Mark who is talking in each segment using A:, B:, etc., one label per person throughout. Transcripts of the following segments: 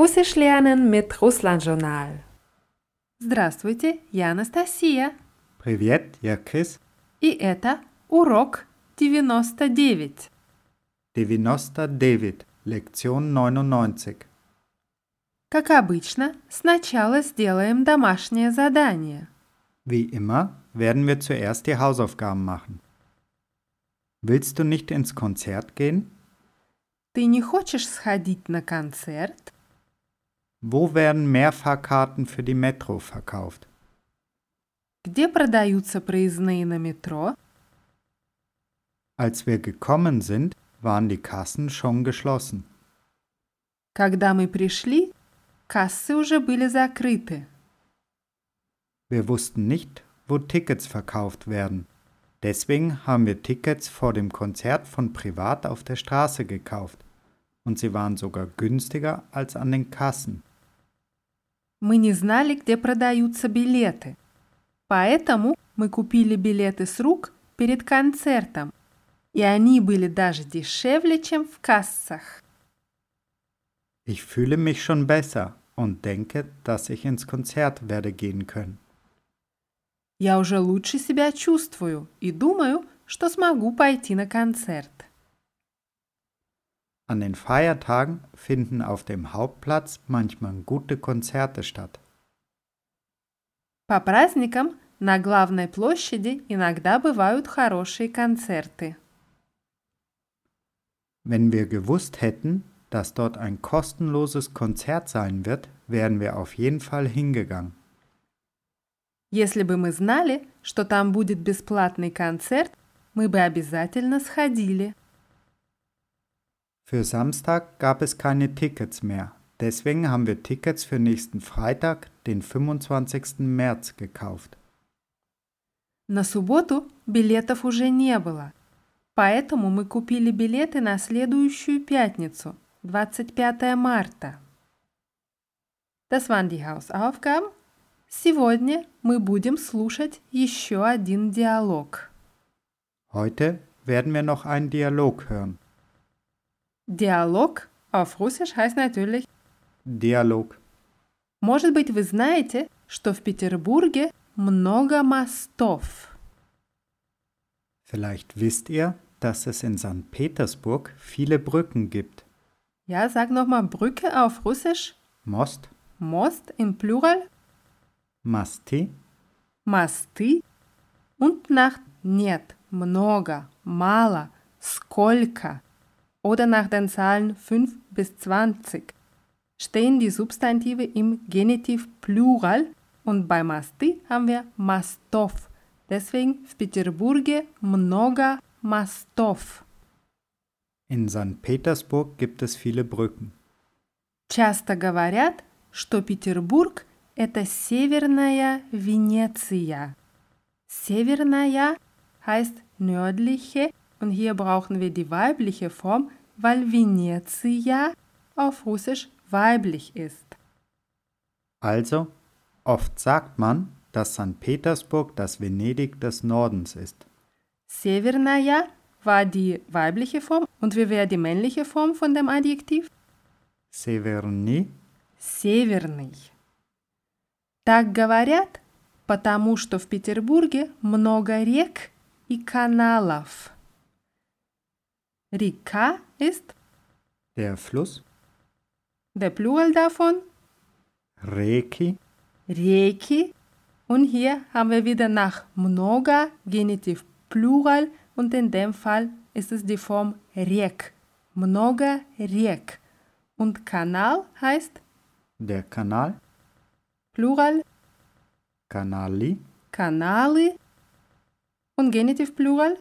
A: Russisch lernen mit Russland-Journal. Здравствуйте, я Анастасия.
B: Привет, я Крис.
A: И это урок 99.
B: 99, Lektion 99.
A: Как обычно, сначала сделаем домашнее задание.
B: Wie immer werden wir zuerst die Hausaufgaben machen. Willst du nicht ins Konzert gehen?
A: Ты не хочешь сходить на концерт?
B: Wo werden Mehrfahrkarten für die Metro verkauft?
A: Где продаются проездные на метро?
B: Als wir gekommen sind, waren die Kassen schon geschlossen.
A: Когда мы пришли, кассы уже были закрыты.
B: Wir wussten nicht, wo Tickets verkauft werden. Deswegen haben wir Tickets vor dem Konzert von privat auf der Straße gekauft. Und sie waren sogar günstiger als an den Kassen.
A: Мы не знали, где продаются билеты. Поэтому мы купили билеты с рук перед концертом. И они были даже дешевле, чем в кассах.
B: Ich fühle mich schon besser und denke, dass ich ins Konzert werde gehen können.
A: Я уже лучше себя чувствую и думаю, что смогу пойти на концерт.
B: An den Feiertagen finden auf dem Hauptplatz manchmal gute Konzerte statt.
A: По праздникам на главной площади иногда бывают хорошие концерты.
B: Wenn wir gewusst hätten, dass dort ein kostenloses Konzert sein wird, wären wir auf jeden Fall hingegangen.
A: Если бы мы знали, что там будет бесплатный концерт, мы бы обязательно сходили.
B: Für Samstag gab es keine Tickets mehr. Deswegen haben wir Tickets für nächsten Freitag, den 25. März, gekauft.
A: На субботу билетов уже не было, поэтому мы купили билеты на следующую пятницу, 25 марта. Das waren die Hausaufgaben. Сегодня мы будем слушать еще один диалог.
B: Heute werden wir noch einen Dialog hören.
A: Диалог auf Russisch heißt natürlich
B: Dialog.
A: Может быть, вы знаете, что в Петербурге много мостов.
B: Vielleicht wisst ihr, dass es in St. Petersburg viele Brücken gibt.
A: Ja, sag nochmal Brücke auf Russisch.
B: Most,
A: Most im Plural.
B: Masti,
A: Мосты. Und nach нет, много, мало, сколько oder nach den Zahlen 5 bis 20 stehen die Substantive im Genitiv Plural und bei Масты haben wir мостов. Deswegen в Петербурге много мостов.
B: In St. Petersburg gibt es viele Brücken.
A: Часто говорят, что Петербург – это северная Венеция. Северная heißt nördliche und hier brauchen wir die weibliche Form, weil Venezia auf Russisch weiblich ist.
B: Also, oft sagt man, dass St. Petersburg das Venedig des Nordens ist.
A: Северная war die weibliche Form und wie wäre die männliche Form von dem Adjektiv?
B: Severny,
A: Северный. Так говорят, потому что в Петербурге много рек и каналов. Rika ist
B: der Fluss.
A: Der Plural davon
B: Reki.
A: Reki. Und hier haben wir wieder nach Mnoga Genitiv Plural und in dem Fall ist es die Form Rek. Mnoga Rek. Und Kanal heißt
B: der Kanal.
A: Plural
B: Kanali.
A: Kanali. Und Genitiv Plural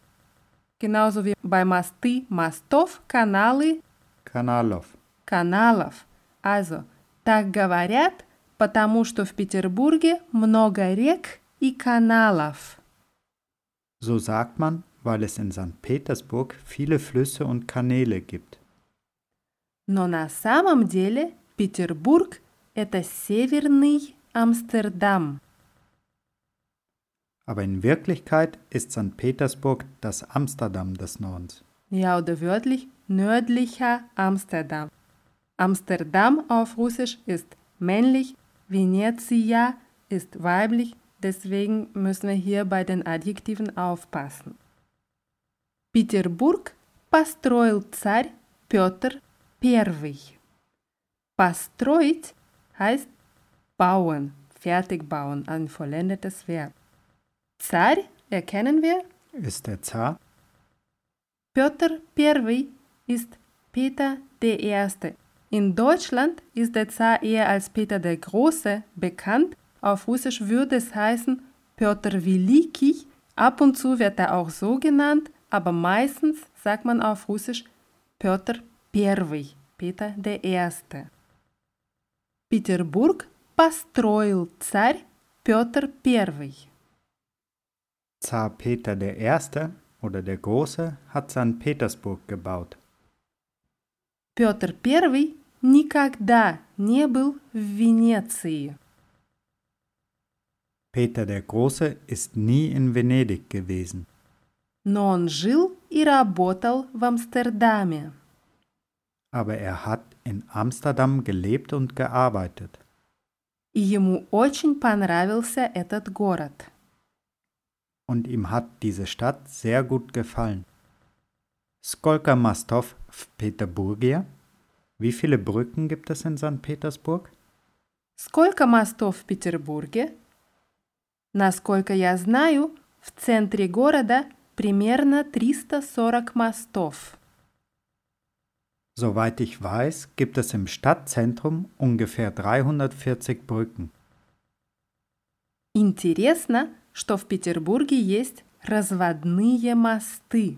A: Genauso wie bei Масты, Мостов, Каналы,
B: Kanalov.
A: каналов. Also, так говорят, потому что в Петербурге много рек и каналов.
B: So sagt man, weil es in St. Petersburg viele Flüsse und Kanäle gibt.
A: Но на самом деле Петербург – это северный Амстердам.
B: Aber in Wirklichkeit ist St. Petersburg das Amsterdam des Nordens.
A: Ja, oder wörtlich nördlicher Amsterdam. Amsterdam auf Russisch ist männlich, Venezia ist weiblich, deswegen müssen wir hier bei den Adjektiven aufpassen. Петербург построил царь Петр I. Построить heißt bauen, fertig bauen, ein vollendetes Verb. Zar erkennen wir?
B: Ist der Zar?
A: Peter I ist Peter I. In Deutschland ist der Zar eher als Peter der Große bekannt. Auf Russisch würde es heißen Peter Великий. Ab und zu wird er auch so genannt, aber meistens sagt man auf Russisch Peter I, Peter der Erste. Петербург построил царь Петр I.
B: Zar Peter der Erste oder der Große hat St. Petersburg gebaut.
A: Петр I никогда не был в Венеции.
B: Peter der Große ist nie in Venedig gewesen.
A: Но он жил и работал в Амстердаме.
B: Aber er hat in Amsterdam gelebt und gearbeitet.
A: И ему очень понравился этот город.
B: Und ihm hat diese Stadt sehr gut gefallen. Skolka Mastov w Peterburgie? Wie viele Brücken gibt es in St. Petersburg?
A: Сколько мостов в Петербурге? Насколько я знаю, в центре города примерно 340 мостов.
B: Soweit ich weiß, gibt es im Stadtzentrum ungefähr 340 Brücken.
A: Интересно, что в Петербурге есть разводные мосты.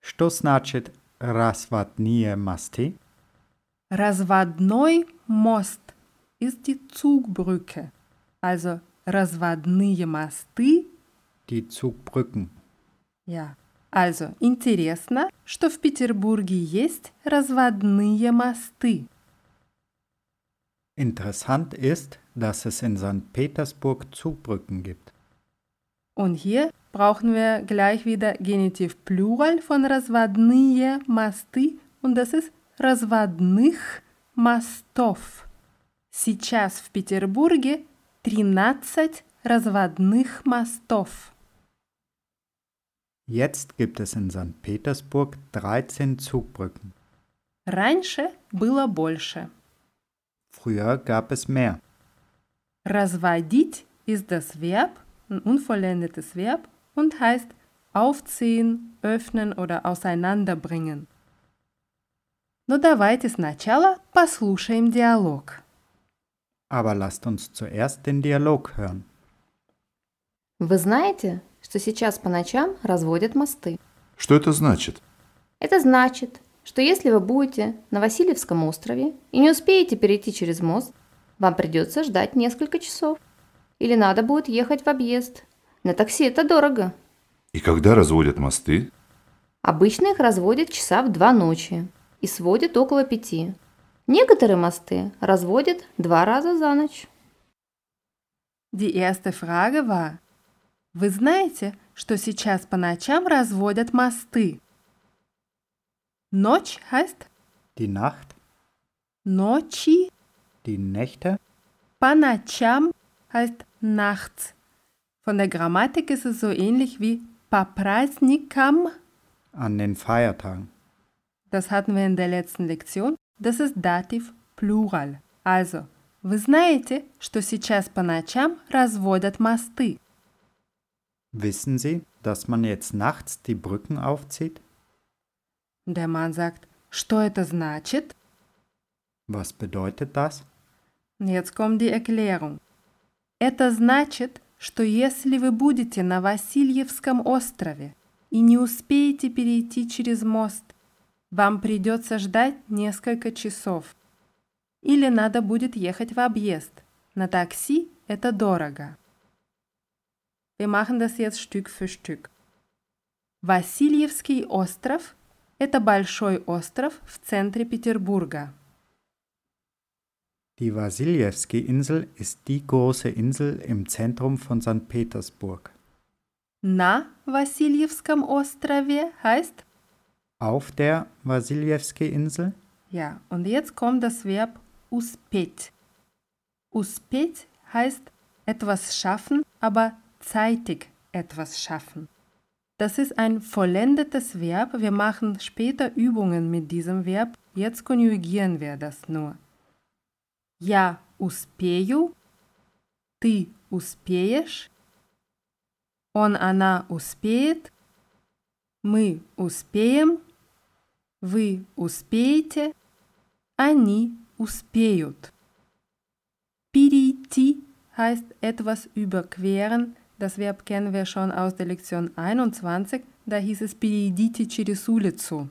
B: Что значит разводные мосты?
A: Разводной мост ist die Zugbrücke. Also разводные мосты,
B: Die Zugbrücken.
A: ja. Also интересно, что в Петербурге есть разводные мосты.
B: Interessant ist, dass es in St. Petersburg Zugbrücken gibt.
A: Und hier brauchen wir gleich wieder Genitiv Plural von разводные мосты und das ist разводных мостов. Сейчас в Петербурге 13 разводных мостов.
B: Jetzt gibt es in St. Petersburg 13 Zugbrücken.
A: Раньше было больше.
B: Früher gab es mehr.
A: Разводить ist das Verb, ein unvollendetes Verb und heißt aufziehen, öffnen oder auseinanderbringen. Но давайте сначала послушаем диалог.
B: Aber lasst uns zuerst den Dialog hören.
C: Вы знаете, что сейчас по ночам разводят мосты?
D: Что это значит?
C: Это значит, что если вы будете на Васильевском острове и не успеете перейти через мост, вам придется ждать несколько часов. Или надо будет ехать в объезд. На такси это дорого.
D: И когда разводят мосты?
C: Обычно их разводят часа в два ночи и сводят около пяти. Некоторые мосты разводят два раза за ночь.
A: Die erste Frage war, вы знаете, что сейчас по ночам разводят мосты? Ночь heißt
B: Die Nacht,
A: ночи,
B: die Nächte,
A: по ночам heißt nachts. Von der Grammatik ist es so ähnlich wie по праздникам.
B: an den Feiertagen.
A: Das hatten wir in der letzten Lektion. Das ist Dativ Plural. Also, вы знаете, что сейчас по ночам разводят мосты?
B: Wissen Sie, dass man jetzt nachts die Brücken aufzieht?
A: Der Mann sagt, что это значит?
B: Was bedeutet das?
A: Jetzt kommt die Erklärung. Это значит, что если вы будете на Васильевском острове и не успеете перейти через мост, вам придется ждать несколько часов. Или надо будет ехать в объезд. На такси это дорого. Wir machen das jetzt Stück für Stück. Васильевский остров – это большой остров в центре Петербурга.
B: Die Wassiljewski-Insel ist die große Insel im Zentrum von St. Petersburg.
A: Na Wassiljewskom Ostrowie heißt
B: auf der Wassiljewski-Insel.
A: Ja, und jetzt kommt das Verb uspet. Uspet heißt etwas schaffen, aber zeitig etwas schaffen. Das ist ein vollendetes Verb. Wir machen später Übungen mit diesem Verb. Jetzt konjugieren wir das nur. Я успею, ты успеешь, он, она успеет, мы успеем, вы успеете, они успеют. Перейти heißt etwas überqueren. Das Verb kennen wir schon aus der Lektion 21. Da hieß es перейдите через улицу.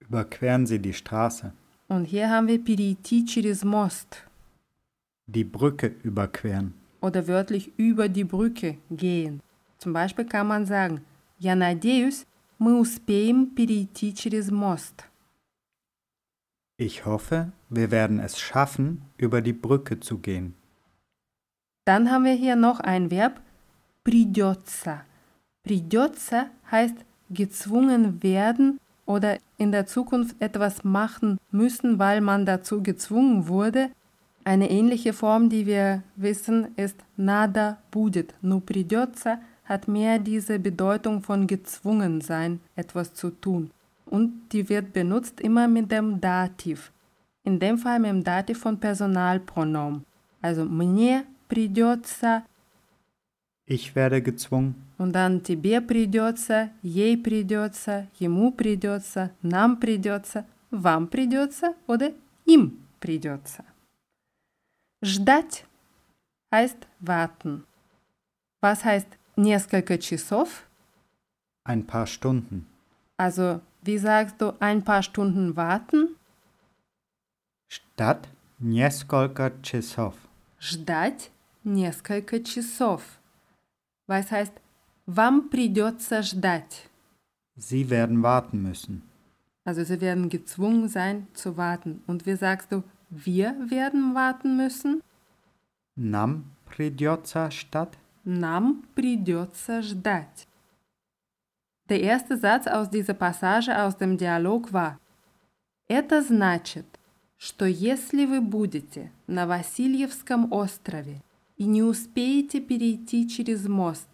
B: Überqueren Sie die Straße.
A: Und hier haben wir перейти через мост.
B: Die Brücke überqueren.
A: Oder wörtlich über die Brücke gehen. Zum Beispiel kann man sagen, я надеюсь, мы успеем перейти через мост.
B: Ich hoffe, wir werden es schaffen, über die Brücke zu gehen.
A: Dann haben wir hier noch ein Verb, придется. Придется heißt gezwungen werden oder in der Zukunft etwas machen müssen, weil man dazu gezwungen wurde. Eine ähnliche Form, die wir wissen, ist надо будет. Но придется hat mehr diese Bedeutung von gezwungen sein, etwas zu tun. Und die wird benutzt immer mit dem Dativ. In dem Fall mit dem Dativ von Personalpronomen. Also мне придется
B: Ich werde gezwungen.
A: Dann тебе придется, ей придется, ему придется, нам придется, вам придется oder ihm придется. Ждать heißt warten. Was heißt несколько часов?
B: Ein paar Stunden.
A: Also, wie sagst du ein paar Stunden warten?
B: Statt несколько часов.
A: Ждать несколько часов. Was heißt, вам придется ждать?
B: Sie werden warten müssen.
A: Also sie werden gezwungen sein zu warten. Und wie sagst du, wir werden warten müssen?
B: Нам придется statt
A: Нам придется ждать. Der erste Satz aus dieser Passage aus dem Dialog war Это значит, что если вы будете на Васильевском острове и не успеете перейти через мост,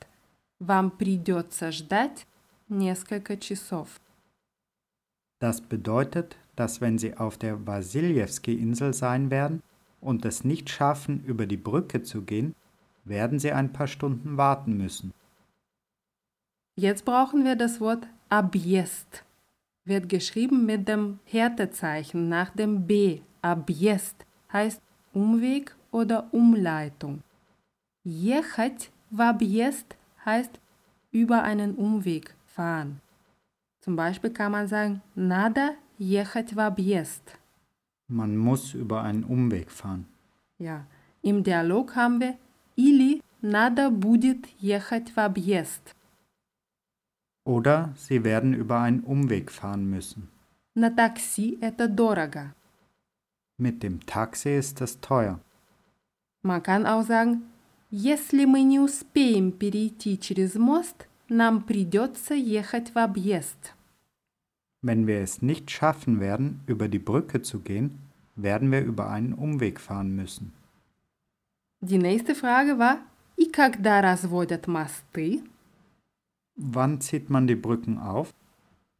A: вам придется ждать несколько часов.
B: Das bedeutet, dass wenn Sie auf der Wasiljewski-Insel sein werden und es nicht schaffen, über die Brücke zu gehen, werden Sie ein paar Stunden warten müssen.
A: Jetzt brauchen wir das Wort объезд. Wird geschrieben mit dem Härtezeichen nach dem B. Объезд heißt Umweg oder Umleitung. Ехать в объезд heißt über einen Umweg fahren. Zum Beispiel kann man sagen, надо ехать в объезд.
B: Man muss über einen Umweg fahren.
A: Ja, im Dialog haben wir или надо будет ехать в объезд.
B: Oder Sie werden über einen Umweg fahren müssen.
A: На такси это дорого.
B: Mit dem Taxi ist es teuer.
A: Man kann auch sagen, если мы не успеем перейти через мост, нам придется ехать в объезд.
B: Wenn wir es nicht schaffen werden, über die Brücke zu gehen, werden wir über einen Umweg fahren müssen.
A: Die nächste Frage war, и когда разводят мосты?
B: Wann zieht man die Brücken auf?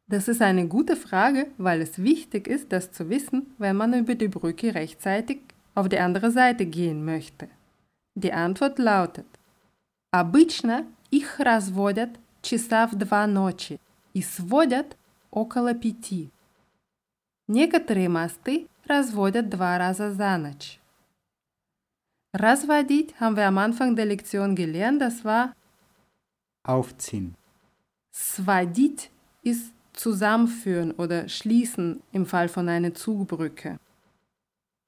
A: Das ist eine gute Frage, weil es wichtig ist, das zu wissen, wenn man über die Brücke rechtzeitig auf die andere Seite gehen möchte. Die Antwort lautet, Обычно их разводят часа в два ночи и сводят около пяти. Некоторые мосты разводят два раза за ночь. Разводить haben wir am Anfang der Lektion gelernt, das war
B: Aufziehen.
A: Сводить ist zusammenführen oder schließen im Fall von einer Zugbrücke.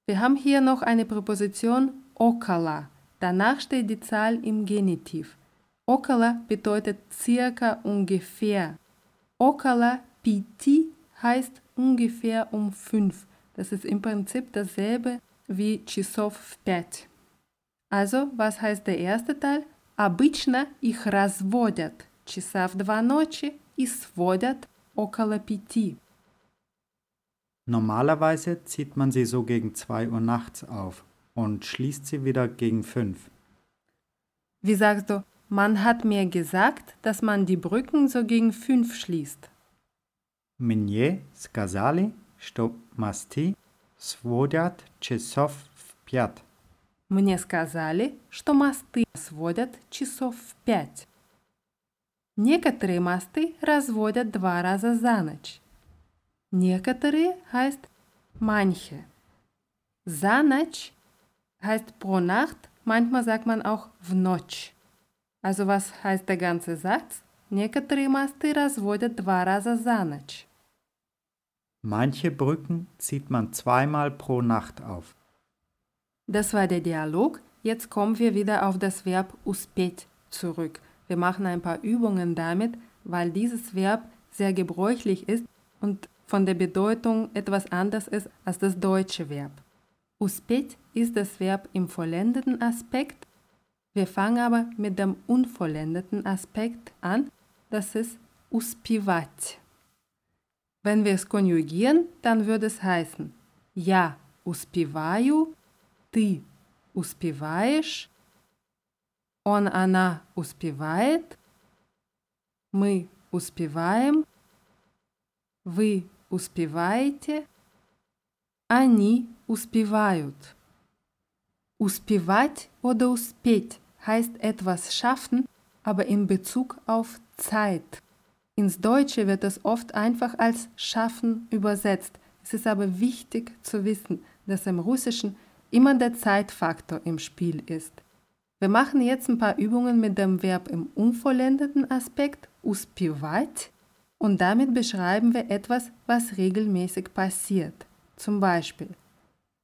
A: Wir haben hier noch eine Präposition около. Danach steht die Zahl im Genitiv. Около bedeutet circa ungefähr. Около пяти heißt ungefähr um fünf. Das ist im Prinzip dasselbe wie часов в пять. Also, was heißt der erste Teil? Обычно их разводят часа в два ночи и сводят около пяти.
B: Normalerweise zieht man sie so gegen 2 Uhr nachts auf und schließt sie wieder gegen 5.
A: Wie sagst du, man hat mir gesagt, dass man die Brücken so gegen 5 schließt.
B: Мені сказали, що мости сводять часов в 5.
A: Мне сказали, что мосты сводят часов в пять. Некоторые мосты разводят два раза за ночь. Некоторые heißt manche. За ночь heißt pro Nacht, manchmal sagt man auch в ночь. Also was heißt der ganze Satz? Некоторые мосты разводят два раза за ночь.
B: Manche Brücken zieht man zweimal pro Nacht auf.
A: Das war der Dialog. Jetzt kommen wir wieder auf das Verb uspet zurück. Wir machen ein paar Übungen damit, weil dieses Verb sehr gebräuchlich ist und von der Bedeutung etwas anders ist als das deutsche Verb. Uspet ist das Verb im vollendeten Aspekt. Wir fangen aber mit dem unvollendeten Aspekt an. Das ist uspivat. Wenn wir es konjugieren, dann würde es heißen Я успеваю, ты успеваешь, он, она успевает, мы успеваем, вы успеваете, они успевают. Успевать oder успеть heißt etwas schaffen, aber in Bezug auf Zeit. Ins Deutsche wird es oft einfach als schaffen übersetzt. Es ist aber wichtig zu wissen, dass im Russischen immer der Zeitfaktor im Spiel ist. Wir machen jetzt ein paar Übungen mit dem Verb im unvollendeten Aspekt uspivать und damit beschreiben wir etwas, was regelmäßig passiert. Zum Beispiel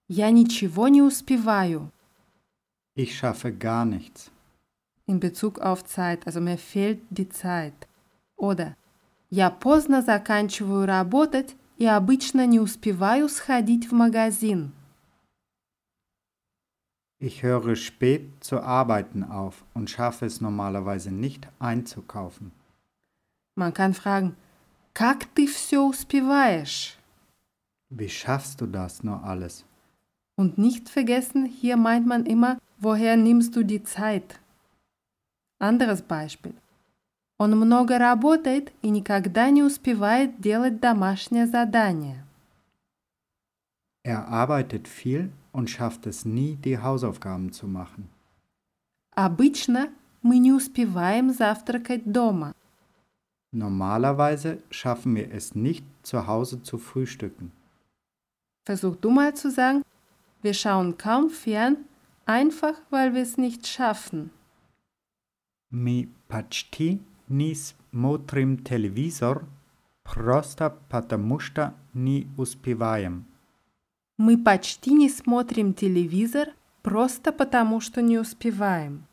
A: Я ничего не успеваю
B: Ich schaffe gar nichts.
A: in Bezug auf Zeit, also mir fehlt die Zeit. Oder Я поздно заканчиваю работать и обычно не успеваю сходить в магазин.
B: Ich höre spät zu arbeiten auf und schaffe es normalerweise nicht einzukaufen.
A: Man kann fragen, как ты все успеваешь?
B: Wie schaffst du das nur alles?
A: Und nicht vergessen, hier meint man immer, woher nimmst du die Zeit? Anderes Beispiel. Он много работает и никогда не успевает делать домашнее задание.
B: Er arbeitet viel und schafft es nie, die Hausaufgaben zu machen.
A: Обычно мы не успеваем завтракать дома.
B: Normalerweise schaffen wir es nicht, zu Hause zu frühstücken.
A: Versuch du mal zu sagen, wir schauen kaum fern, einfach weil wir es nicht schaffen.
B: Мы почти не смотрим телевизор, просто потому что не успеваем.
A: Мы почти не смотрим телевизор, просто потому что не успеваем.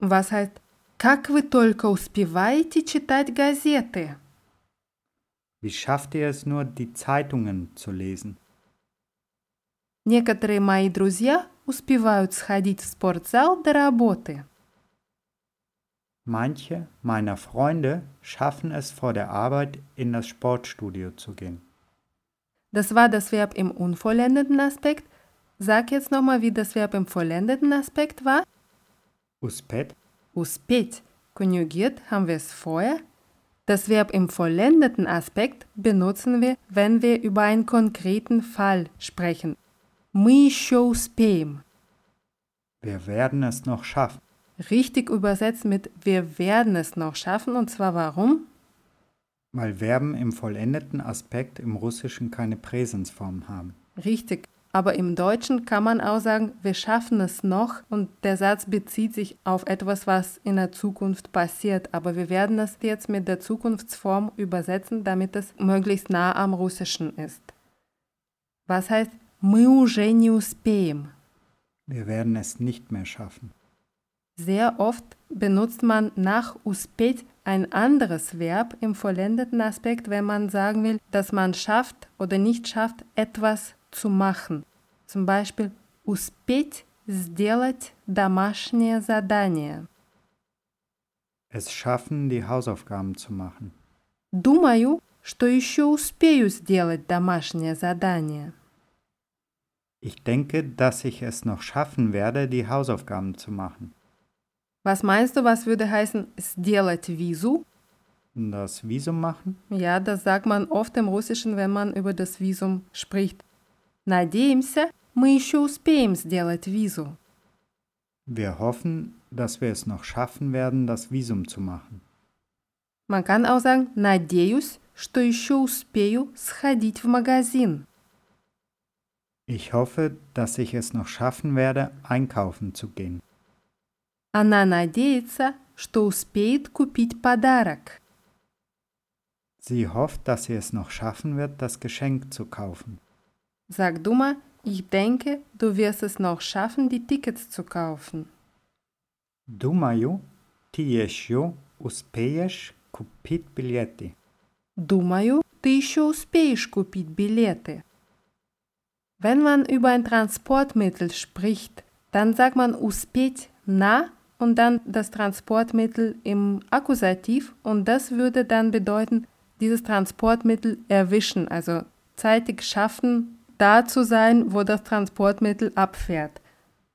A: Was heißt, как вы только успеваете читать газеты?
B: Wie schafft ihr es nur, die Zeitungen zu lesen?
A: Некоторые мои друзья успевают сходить в спортзал до работы.
B: Manche meiner Freunde schaffen es vor der Arbeit in das Sportstudio zu gehen.
A: Das war das Verb im unvollendeten Aspekt. Sag jetzt nochmal, wie das Verb im vollendeten Aspekt war.
B: Uspet,
A: Uspet. Konjugiert haben wir es vorher. Das Verb im vollendeten Aspekt benutzen wir, wenn wir über einen konkreten Fall sprechen. Мы еще успеем.
B: wir werden es noch schaffen.
A: Richtig übersetzt mit wir werden es noch schaffen. Und zwar warum?
B: Weil Verben im vollendeten Aspekt im Russischen keine Präsensform haben.
A: Richtig. Aber im Deutschen kann man auch sagen, wir schaffen es noch und der Satz bezieht sich auf etwas, was in der Zukunft passiert. Aber wir werden es jetzt mit der Zukunftsform übersetzen, damit es möglichst nah am Russischen ist. Was heißt, мы уже не успеем?
B: Wir werden es nicht mehr schaffen.
A: Sehr oft benutzt man nach uspet ein anderes Verb im vollendeten Aspekt, wenn man sagen will, dass man schafft oder nicht schafft, etwas zu machen. Zum Beispiel успеть сделать домашнее задание.
B: Es schaffen, die Hausaufgaben zu machen.
A: Думаю, что еще успею сделать домашнее задание.
B: Ich denke, dass ich es noch schaffen werde, die Hausaufgaben zu machen.
A: Was meinst du, was würde heißen сделать визу?
B: Das Visum machen?
A: Ja, das sagt man oft im Russischen, wenn man über das Visum spricht. Надеемся, мы еще успеем сделать визу.
B: Wir hoffen, dass wir es noch schaffen werden, das Visum zu machen.
A: Man kann auch sagen, надеюсь, что еще успею сходить в магазин.
B: Ich hoffe, dass ich es noch schaffen werde, einkaufen zu gehen.
A: Она надеется, что успеет купить подарок.
B: Sie hofft, dass sie es noch schaffen wird, das Geschenk zu kaufen.
A: Sag du mal, ich denke, du wirst es noch schaffen, die Tickets zu kaufen.
B: Думаю, ти еще успеешь купить билеты.
A: Думаю, ты еще успеешь купить билеты. Wenn man über ein Transportmittel spricht, dann sagt man успеть на und dann das Transportmittel im Akkusativ und das würde dann bedeuten, dieses Transportmittel erwischen, also zeitig schaffen, da zu sein, wo das Transportmittel abfährt.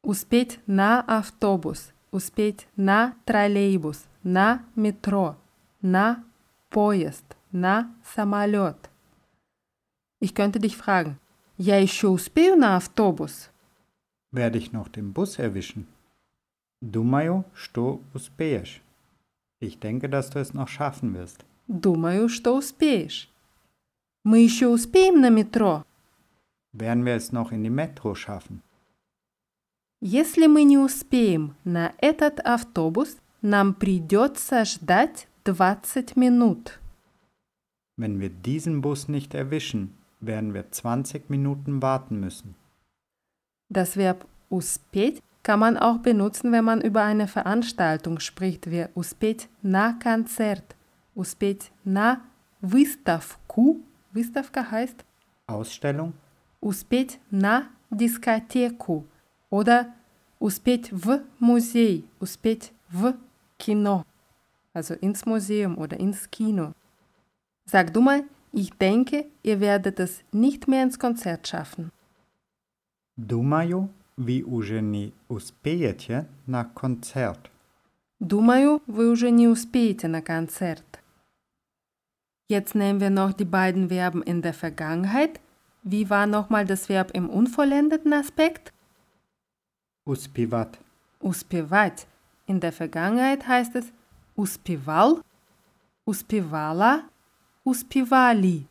A: Успеть на автобус, успеть на троллейбус, на метро, на поезд, на самолет. Ich könnte dich fragen, я еще успею на автобус?
B: Werde ich noch den Bus erwischen? Думаю, что успеешь. Ich denke, dass du es noch schaffen wirst.
A: Думаю, что успеешь. Мы еще успеем на метро?
B: Werden wir es noch in die Metro schaffen?
A: Если мы не успеем на этот автобус, нам придется ждать 20 минут.
B: Wenn wir diesen Bus nicht erwischen, werden wir 20 Minuten warten müssen.
A: Das Verb успеть kann man auch benutzen, wenn man über eine Veranstaltung spricht, wie успеть на концерт, успеть на выставку, Выставка heißt
B: Ausstellung?
A: успеть на дискотеку oder успеть в музей, успеть в кино, also ins Museum oder ins Kino. Sag du mal, ich denke, ihr werdet es nicht mehr ins Konzert schaffen.
B: Думаю, ви уже не успеете на концерт.
A: Думаю, вы уже не успеете на Konzert. Jetzt nehmen wir noch die beiden Verben in der Vergangenheit. Wie war nochmal das Verb im unvollendeten Aspekt?
B: Успевать.
A: Успевать. In der Vergangenheit heißt es успевал, успевала, успевали.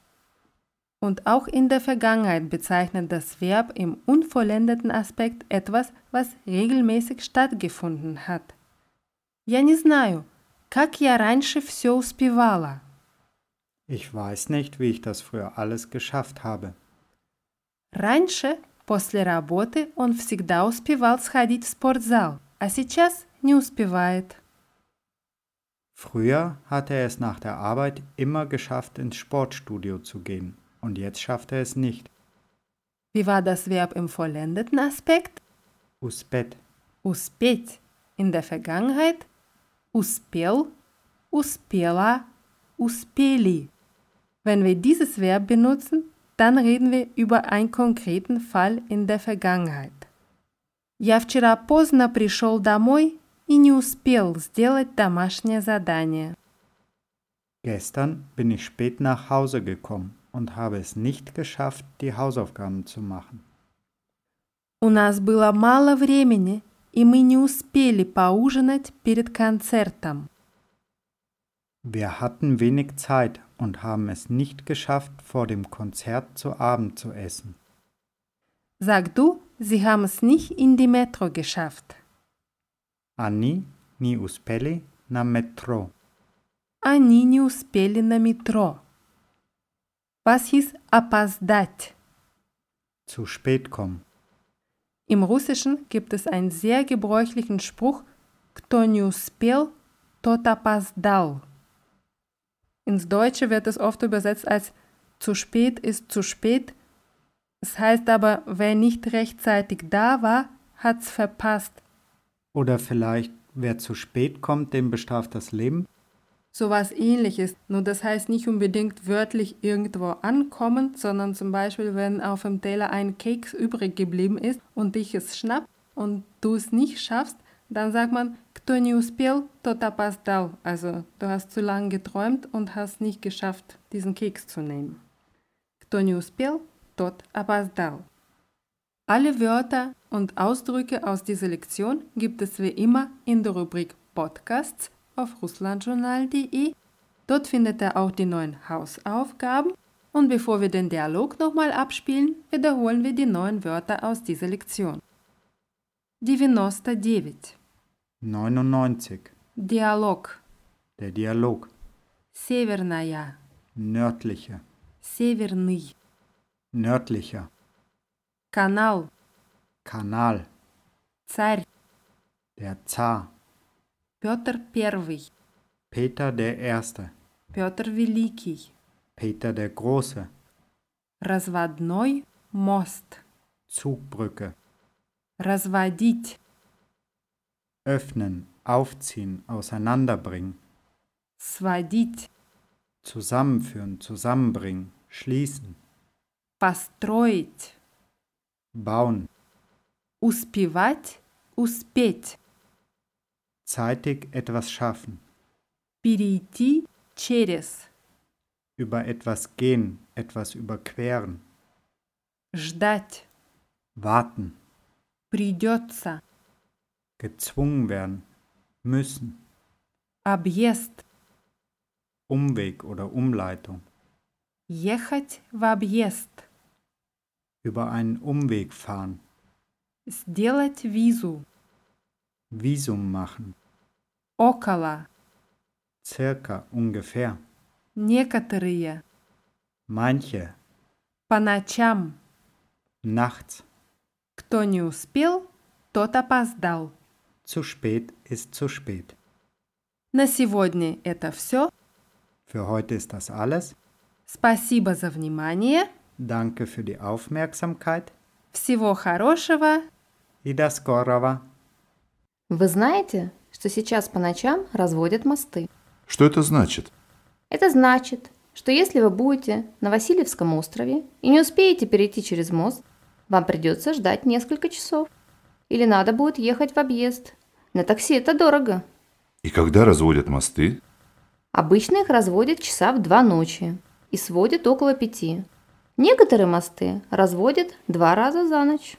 A: Und auch in der Vergangenheit bezeichnet das Verb im unvollendeten Aspekt etwas, was regelmäßig stattgefunden hat. Я не знаю, как я раньше все успевала.
B: Ich weiß nicht, wie ich das früher alles geschafft habe.
A: Раньше, после работы, он всегда успевал сходить в спортзал, а сейчас не успевает.
B: Früher hatte er es nach der Arbeit immer geschafft, ins Sportstudio zu gehen. Und jetzt schafft er es nicht.
A: Wie war das Verb im vollendeten Aspekt?
B: Успеть.
A: Успеть. In der Vergangenheit успел, успела, успели. Wenn wir dieses Verb benutzen, dann reden wir über einen konkreten Fall in der Vergangenheit. Я вчера поздно пришел домой и не успел сделать домашнее задание.
B: Gestern bin ich spät nach Hause gekommen und habe es nicht geschafft, die Hausaufgaben zu machen.
A: У нас было мало времени, и мы не успели поужинать перед концертом.
B: Wir hatten wenig Zeit und haben es nicht geschafft, vor dem Konzert zu Abend zu essen.
A: Sag du, sie haben es nicht in die Metro geschafft.
B: Они не успели на метро.
A: Они не успели на метро. Was hieß опоздать?
B: Zu spät kommen.
A: Im Russischen gibt es einen sehr gebräuchlichen Spruch, кто не успел, тот опоздал. Ins Deutsche wird es oft übersetzt als zu spät ist zu spät. Es heißt aber, wer nicht rechtzeitig da war, hat's verpasst.
B: Oder vielleicht, wer zu spät kommt, den bestraft das Leben.
A: Sowas ähnliches, nur das heißt nicht unbedingt wörtlich irgendwo ankommen, sondern zum Beispiel, wenn auf dem Teller ein Keks übrig geblieben ist und dich es schnappt und du es nicht schaffst, dann sagt man, кто не успел, тот опоздал. Also, du hast zu lange geträumt und hast nicht geschafft, diesen Keks zu nehmen. Кто не успел, тот опоздал. Alle Wörter und Ausdrücke aus dieser Lektion gibt es wie immer in der Rubrik Podcasts auf russlandjournal.de. Dort findet ihr auch die neuen Hausaufgaben. Und bevor wir den Dialog nochmal abspielen, wiederholen wir die neuen Wörter aus dieser Lektion. 99.
B: 99.
A: Диалог.
B: Der Dialog.
A: Северная.
B: Nördliche.
A: Северный.
B: Nördlicher.
A: Канал.
B: Kanal.
A: Царь.
B: Der Zar.
A: Петр Первый.
B: Peter der Erste.
A: Петр Великий.
B: Peter der Große.
A: Разводной мост.
B: Zugbrücke.
A: Разводить.
B: Öffnen, aufziehen, auseinanderbringen.
A: Сводить.
B: Zusammenführen, zusammenbringen, schließen,
A: Построить.
B: bauen.
A: Успевать. Успеть.
B: Zeitig etwas schaffen.
A: Перейти через.
B: Über etwas gehen, etwas überqueren.
A: Ждать.
B: Warten.
A: Придется.
B: Gezwungen werden. Müssen.
A: Объезд.
B: Umweg oder Umleitung.
A: Ехать в объезд.
B: Über einen Umweg fahren.
A: Сделать визу.
B: Visum machen.
A: Около.
B: Circa, ungefähr.
A: Некоторые.
B: Manche.
A: По ночам.
B: Nachts.
A: Кто не успел, тот опоздал.
B: Zu spät ist zu spät.
A: На сегодня это все.
B: Für heute ist das alles.
A: Спасибо за внимание.
B: Danke für die Aufmerksamkeit.
A: Всего хорошего.
B: И до скорого.
C: Вы знаете, что сейчас по ночам разводят мосты?
D: Что это значит?
C: Это значит, что если вы будете на Васильевском острове и не успеете перейти через мост, вам придется ждать несколько часов. Или надо будет ехать в объезд. На такси это дорого.
D: И когда разводят мосты?
C: Обычно их разводят часа в два ночи и сводят около пяти. Некоторые мосты разводят два раза за ночь.